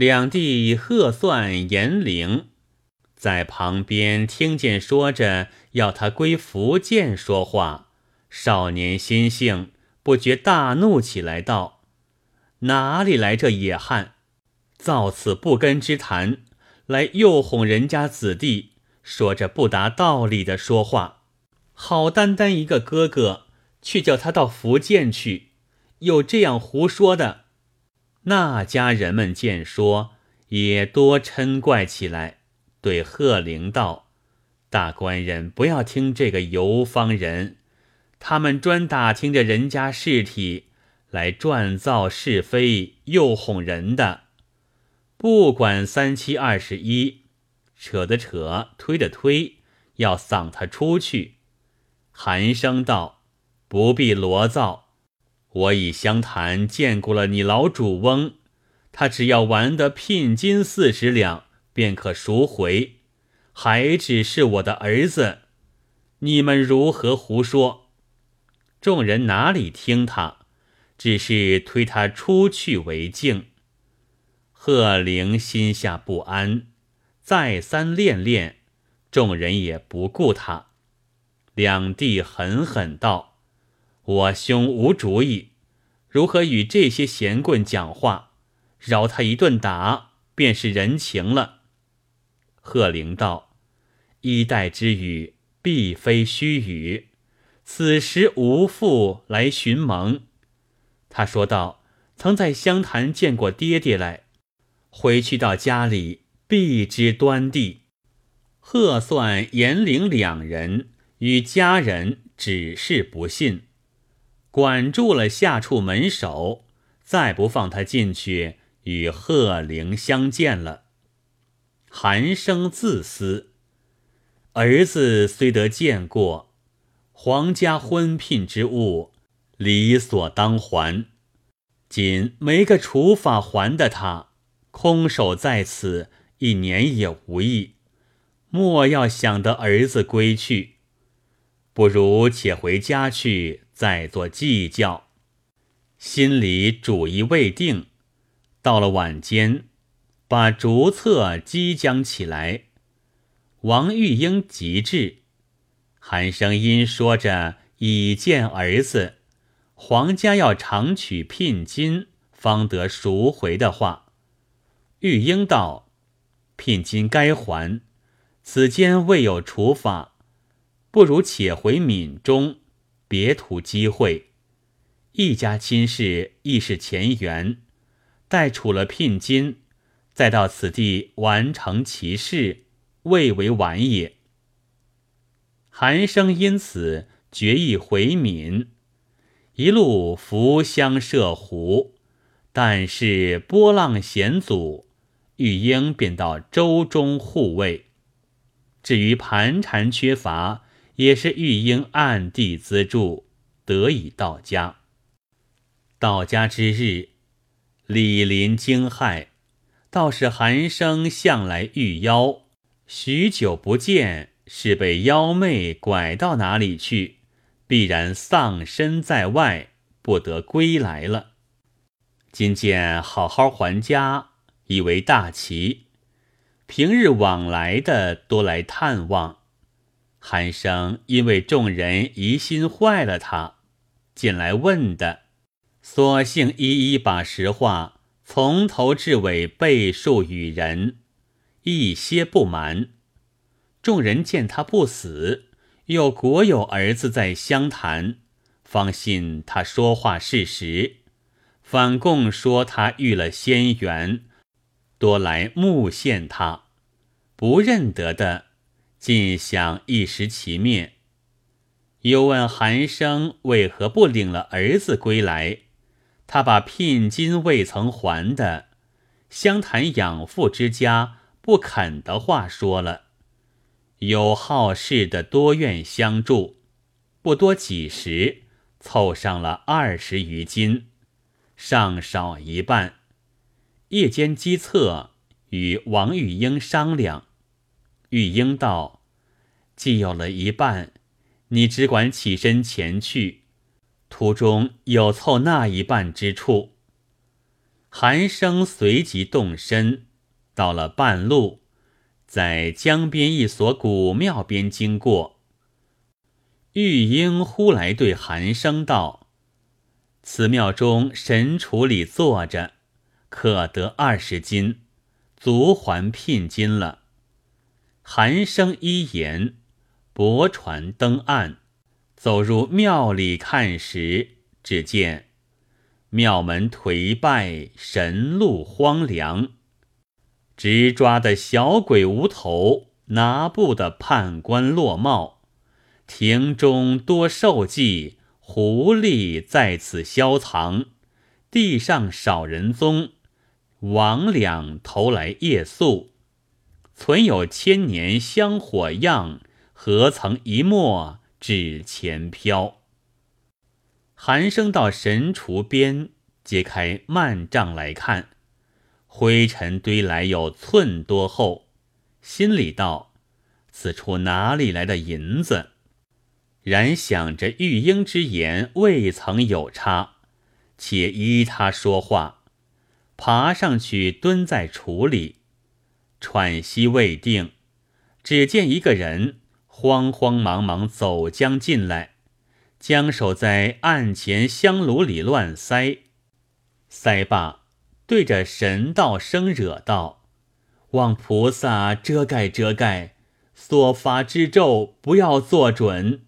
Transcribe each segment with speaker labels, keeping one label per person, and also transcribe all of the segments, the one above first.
Speaker 1: 两地贺算、严陵在旁边听见说着要他归福建说话，少年心性不觉大怒起来，道：“哪里来这野汉，造此不根之谈，来诱哄人家子弟，说着不达道理的说话。好单单一个哥哥，却叫他到福建去，有这样胡说的。”那家人们见说，也多嗔怪起来，对贺灵道：“大官人不要听这个游方人，他们专打听着人家事体来转造是非，诱哄人的。不管三七二十一，扯的扯，推的推，要搡他出去。”寒声道：“不必罗造。”我已相谈见过了你老主翁，他只要玩得聘金四十两，便可赎回，还只是我的儿子，你们如何胡说？众人哪里听他，只是推他出去为敬。贺灵心下不安，再三恋恋，众人也不顾他。两弟狠狠道。我兄无主意，如何与这些闲棍讲话？饶他一顿打，便是人情了。贺灵道：“衣带之语，必非虚语。此时无父来寻盟。”他说道：“曾在湘潭见过爹爹来，回去到家里必知端地。”贺算、严陵两人与家人只是不信。管住了下处门首，再不放他进去与贺灵相见了。寒生自私，儿子虽得见过，皇家婚聘之物，理所当还。仅没个处法还的他，空手在此一年也无益。莫要想得儿子归去，不如且回家去。再做计较，心里主意未定。到了晚间，把竹册即将起来。王玉英急至，韩生因说着已见儿子，皇家要常取聘金，方得赎回的话。玉英道：“聘金该还，此间未有处法，不如且回闽中。”别图机会，一家亲事亦是前缘，待处了聘金，再到此地完成其事，未为晚也。韩生因此决意回闽，一路扶香涉湖，但是波浪险阻，玉英便到舟中护卫。至于盘缠缺乏。也是玉英暗地资助，得以到家。到家之日，李林惊骇，倒是寒生向来遇妖，许久不见，是被妖媚拐到哪里去，必然丧身在外，不得归来了。今见好好还家，以为大奇，平日往来的多来探望。韩生因为众人疑心坏了他，进来问的，索性一一把实话从头至尾背述与人，一些不瞒。众人见他不死，又果有儿子在湘潭，方信他说话事实，反供说他遇了仙缘，多来目献他，不认得的。尽想一时其灭，又问韩生为何不领了儿子归来？他把聘金未曾还的，湘潭养父之家不肯的话说了。有好事的多愿相助，不多几时，凑上了二十余金，尚少一半。夜间机策与王玉英商量。玉英道：“既有了一半，你只管起身前去，途中有凑那一半之处。”韩生随即动身，到了半路，在江边一所古庙边经过。玉英忽来对韩生道：“此庙中神厨里坐着，可得二十金，足还聘金了。”寒生一言，泊船登岸，走入庙里看时，只见。庙门颓败，神路荒凉。直抓的小鬼无头，拿布的判官落帽。庭中多受祭，狐狸在此消藏。地上少人踪，魍魉投来夜宿。存有千年香火样，何曾一墨纸钱飘？寒生到神厨边，揭开幔帐来看，灰尘堆来有寸多厚，心里道：此处哪里来的银子？然想着玉英之言未曾有差，且依他说话，爬上去蹲在厨里，喘息未定，只见一个人慌慌忙忙走将进来。将手在案前香炉里乱塞，塞罢，对着神道生惹道：“望菩萨遮盖遮盖，所发之咒不要做准。”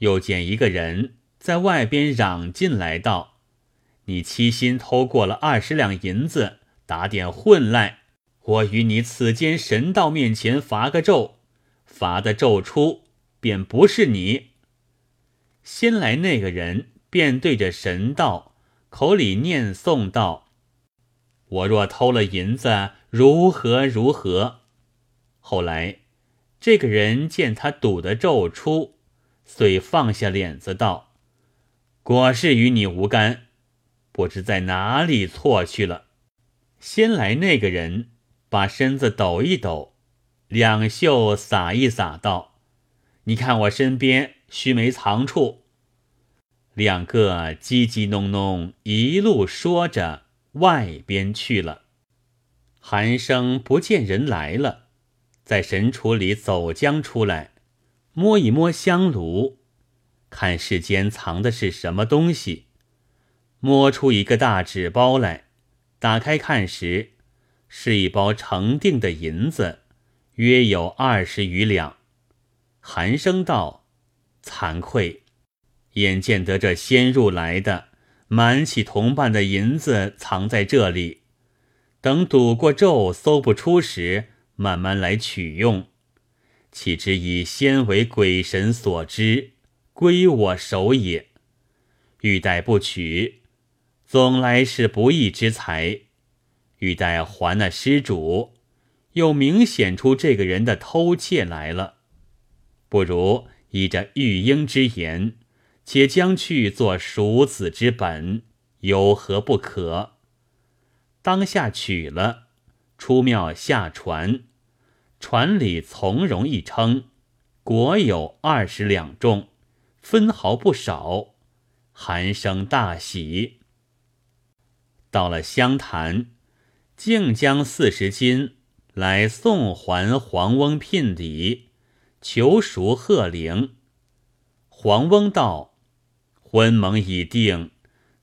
Speaker 1: 又见一个人在外边嚷进来道：“你七心偷过了二十两银子，打点混来，我与你此间神道面前罚个咒，罚的咒出，便不是你。”先来那个人便对着神道口里念诵道：“我若偷了银子，如何如何？”后来这个人见他赌的咒出，遂放下脸子道：“果是与你无干，不知在哪里错去了。”先来那个人把身子抖一抖，两袖撒一撒道：“你看我身边。”须没藏处，两个叽叽哝哝一路说着，外边去了。寒生不见人来了，在神厨里走将出来，摸一摸香炉，看世间藏的是什么东西，摸出一个大纸包来，打开看时，是一包成锭的银子，约有二十余两。韩生道。惭愧，眼见得这先入来的瞒起同伴的银子藏在这里，等赌过咒搜不出时，慢慢来取用。岂知以先为鬼神所知，归我手也。欲待不取，总来是不义之财；欲待还那施主，又明显出这个人的偷窃来了。不如。依着玉英之言，且将去做赎子之本，有何不可？当下取了，出庙下船，船里从容一称，果有二十两重，分毫不少。寒生大喜。到了湘潭，竟将四十金来送还黄翁聘礼。求赎贺灵，黄翁道：“婚盟已定，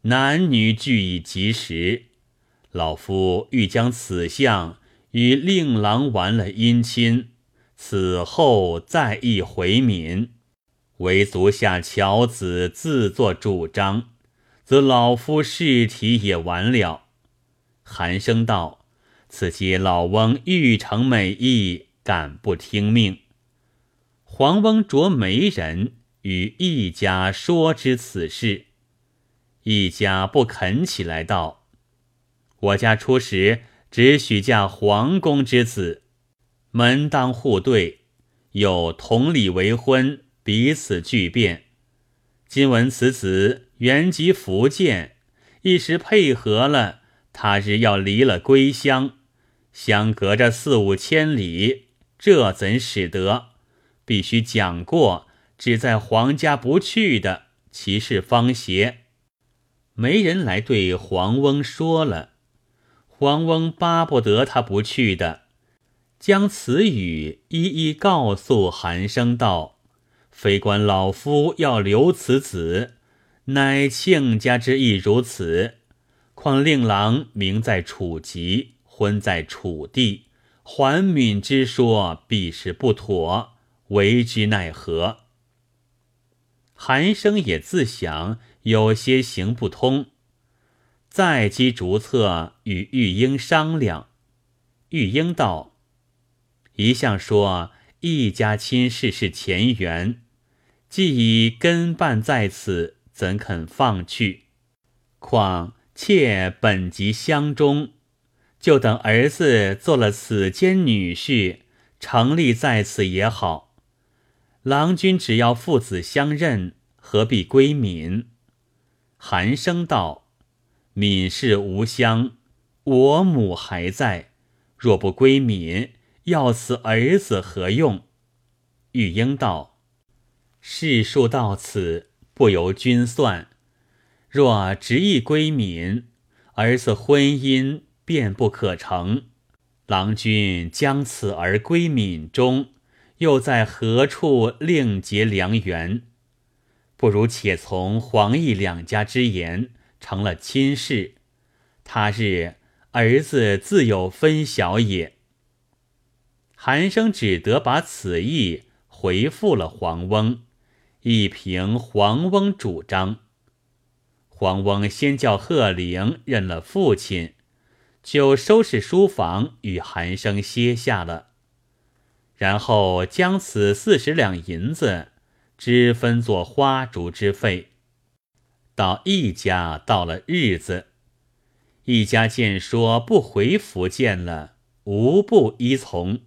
Speaker 1: 男女俱已及时。老夫欲将此相与令郎完了姻亲，此后再议回闽。唯足下乔子自作主张，则老夫事体也完了。”寒声道：“此皆老翁欲成美意，敢不听命？”黄翁着媒人与一家说之此事，一家不肯起来道：“我家初时只许嫁皇宫之子，门当户对，有同理为婚，彼此俱变。今闻此子原籍福建，一时配合了，他日要离了归乡，相隔着四五千里，这怎使得？”必须讲过，只在皇家不去的，其事方邪。没人来对黄翁说了。黄翁巴不得他不去的，将此语一一告诉韩生道：“非关老夫要留此子，乃亲家之意如此。况令郎名在楚籍，婚在楚地，还闽之说必是不妥，为之奈何？”韩生也自想有些行不通，再击竹策与玉英商量。玉英道：“一向说一家亲事是前缘，既已根绊在此，怎肯放去？况妾本即相中，就等儿子做了此间女婿，成立在此也好。”郎君只要父子相认，何必归闽？韩生道：“闽氏无乡，我母还在。若不归闽，要此儿子何用？”玉英道：“事数到此，不由君算。若执意归闽，儿子婚姻便不可成。郎君将此儿归闽中。”又在何处另结良缘？不如且从黄奕两家之言，成了亲事。他日儿子自有分晓也。韩生只得把此意回复了黄翁，以凭黄翁主张。黄翁先叫贺玲认了父亲，就收拾书房，与韩生歇下了。然后将此四十两银子，支分作花烛之费。到一家到了日子，一家见说不回福建了，无不依从。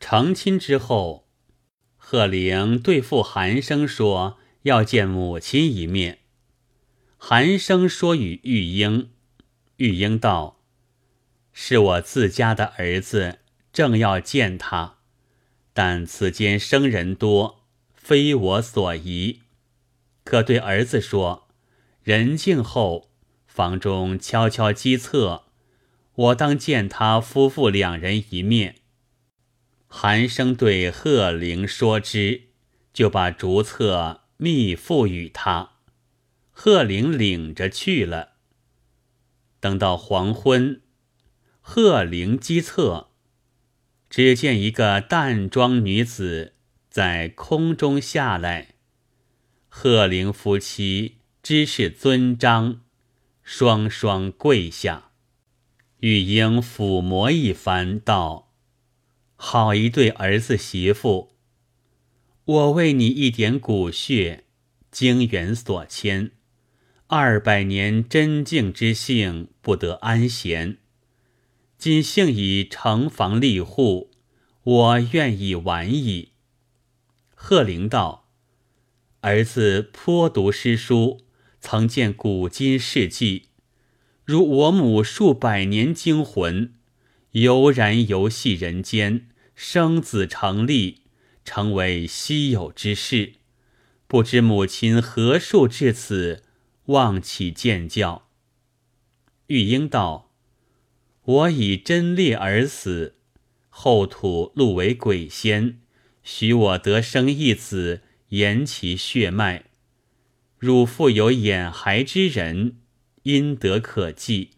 Speaker 1: 成亲之后，贺玲对父韩生说要见母亲一面。寒生说与玉英，玉英道：“是我自家的儿子，正要见他。”但此间生人多，非我所宜。可对儿子说：“人静后，房中悄悄机策，我当见他夫妇两人一面。”寒生对贺龄说之，就把竹册密付与他。贺龄领着去了。等到黄昏，贺龄机策。只见一个淡妆女子在空中下来，贺龄夫妻知是尊章，双双跪下。玉英抚摸一番，道：“好一对儿子媳妇！我为你一点骨血，经缘所牵，二百年真静之性，不得安闲。”今幸已城房立户，我愿意晚矣。贺龄道：“儿子颇读诗书，曾见古今事迹，如我母数百年精魂，悠然游戏人间，生子成立，成为稀有之事。不知母亲何数至此，望起见教。”玉英道。我以贞烈而死，后土录为鬼仙，许我得生一子，延其血脉。汝父有眼孩之人，阴德可记，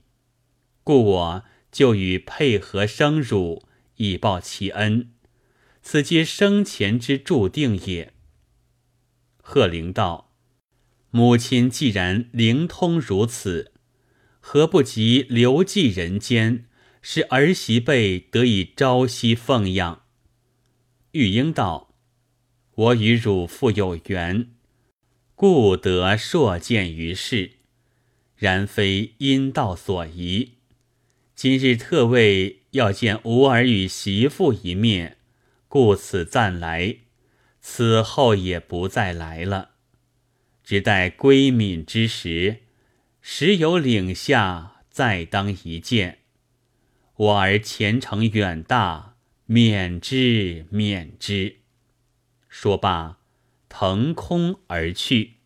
Speaker 1: 故我就与配合生汝，以报其恩。此皆生前之注定也。贺灵道：母亲既然灵通如此。何不及留寄人间，使儿媳辈得以朝夕奉养？玉英道：“我与汝父有缘，故得硕见于世，然非阴道所宜。今日特为要见吾儿与媳妇一面，故此暂来，此后也不再来了，只待归闽之时。”时有领下，再当一见。我儿前程远大，免之免之。说罢，腾空而去。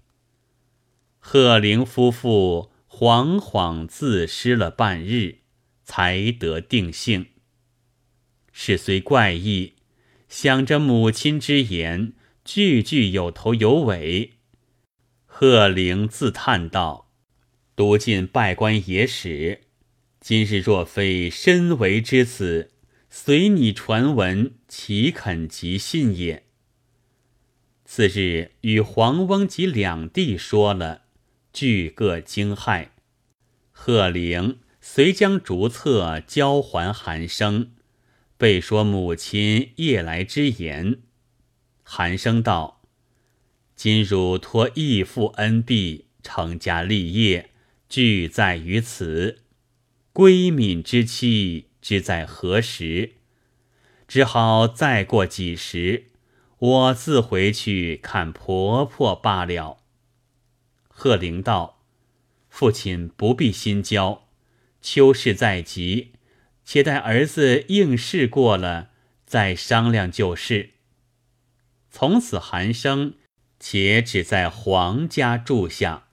Speaker 1: 贺灵夫妇惶惶自失了半日，才得定性。事虽怪异，想着母亲之言，句句有头有尾。贺龄自叹道：“读尽拜官野史，今日若非身为之子，随你传闻，岂肯即信也？”次日与黄翁及两弟说了，俱各惊骇。贺龄遂将竹册交还韩生。备说母亲夜来之言，韩生道：“今汝托义父恩庇，成家立业，俱在于此。归敏之期，知在何时？只好再过几时，我自回去看婆婆罢了。”贺灵道：“父亲不必心焦，秋事在即。”且待儿子应试过了，再商量就是。从此寒生且只在皇家住下。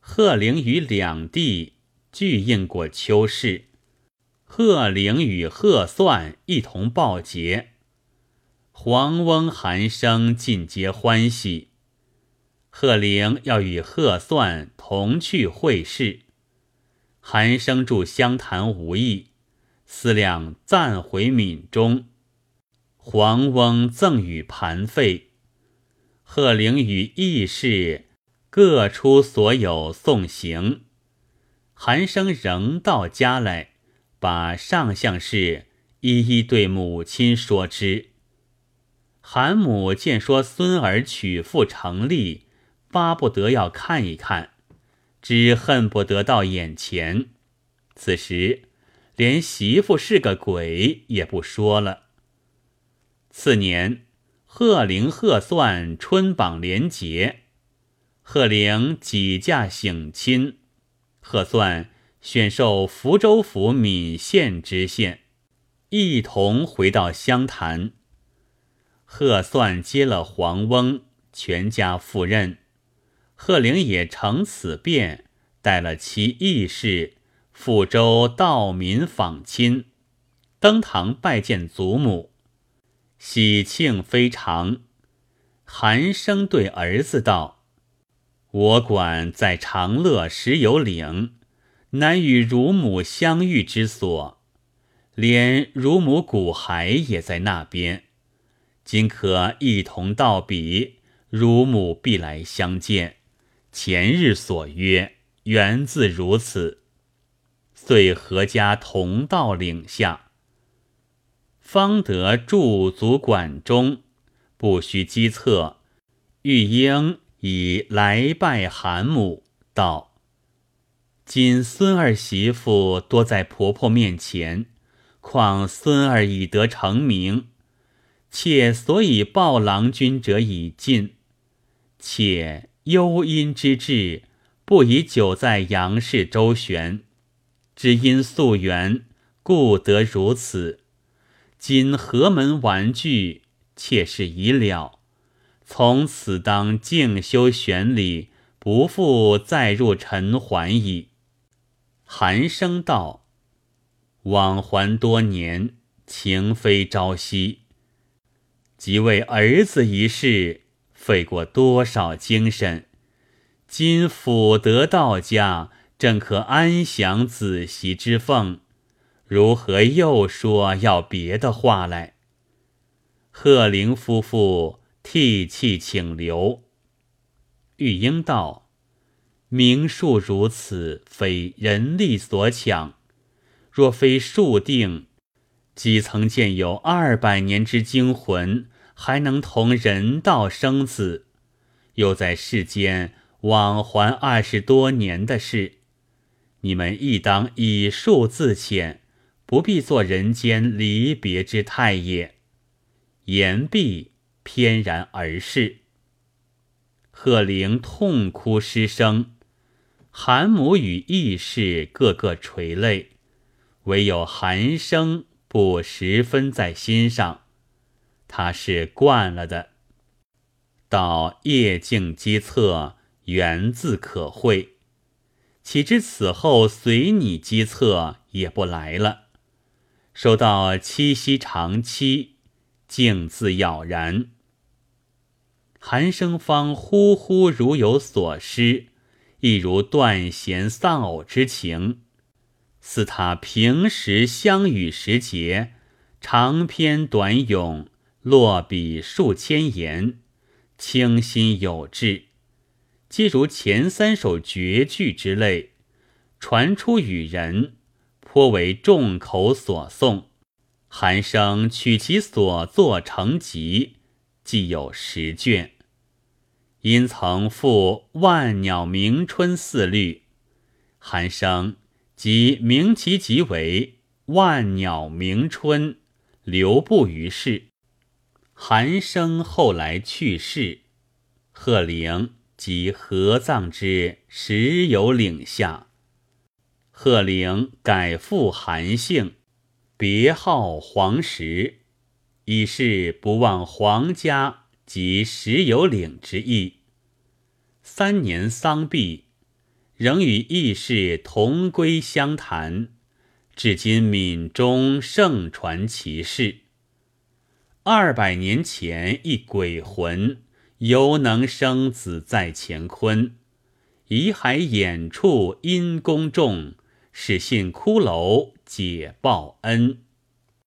Speaker 1: 贺龄与两弟俱应过秋试，贺龄与贺算一同报捷，黄翁、寒生尽皆欢喜。贺龄要与贺算同去会试。寒生住湘潭无益，思量暂回闽中。黄翁赠与盘费，贺龄与义士各出所有送行。寒生仍到家来，把上相事一一对母亲说之。韩母见说孙儿娶妇成立，巴不得要看一看。只恨不得到眼前，此时连媳妇是个鬼也不说了。次年，贺龄、贺算春榜联结，贺龄几嫁省亲，贺算选授福州府闽县知县，一同回到湘潭。贺算接了黄翁，全家赴任。贺龄也乘此便，带了其义士赴州道民访亲，登堂拜见祖母，喜庆非常。韩生对儿子道：“我管在长乐石有岭，乃与乳母相遇之所，连乳母骨骸也在那边。今可一同到彼，乳母必来相见。”前日所约，原自如此。遂合家同到岭下，方得驻足馆中，不须机策。玉英已来拜韩母，道：“今孙儿媳妇多在婆婆面前，况孙儿已得成名，妾所以报郎君者已尽，且。”幽阴之志，不以久在杨氏周旋，只因溯源，故得如此。今何门玩具，妾是已了。从此当静修玄理，不复再入尘寰矣。寒生道：往还多年，情非朝夕，即为儿子一事。费过多少精神？今辅德道家，正可安享子媳之奉，如何又说要别的话来？贺龄夫妇涕泣请留。玉英道：“名数如此，非人力所抢。若非数定，几曾见有二百年之精魂？”还能同人道生子，又在世间往还二十多年的事，你们亦当以数自遣，不必做人间离别之态也。言毕，翩然而逝。贺龄痛哭失声，韩母与义士个个垂泪，唯有韩生不十分在心上。他是惯了的。到夜静机侧，缘自可会。岂知此后随你机测也不来了。收到七夕长期，竟自杳然。寒生方呼呼如有所失，亦如断弦丧偶之情。似他平时相与时节，长篇短咏，落笔数千言，清新有致，皆如前三首绝句之类，传出与人。颇为众口所诵，韩生取其所作成集，既有十卷。因曾赋《万鸟鸣春》四律，韩生即名其集为《万鸟鸣春》，留步于世。韩生后来去世，贺龄即合葬之石有岭下。贺龄改复韩姓，别号黄石，以示不忘皇家及石有岭之意。三年丧毕，仍与义士同归相谈，至今闽中盛传其事。二百年前，一鬼魂犹能生子在乾坤，遗骸眼处因公众。使信骷髅解报恩。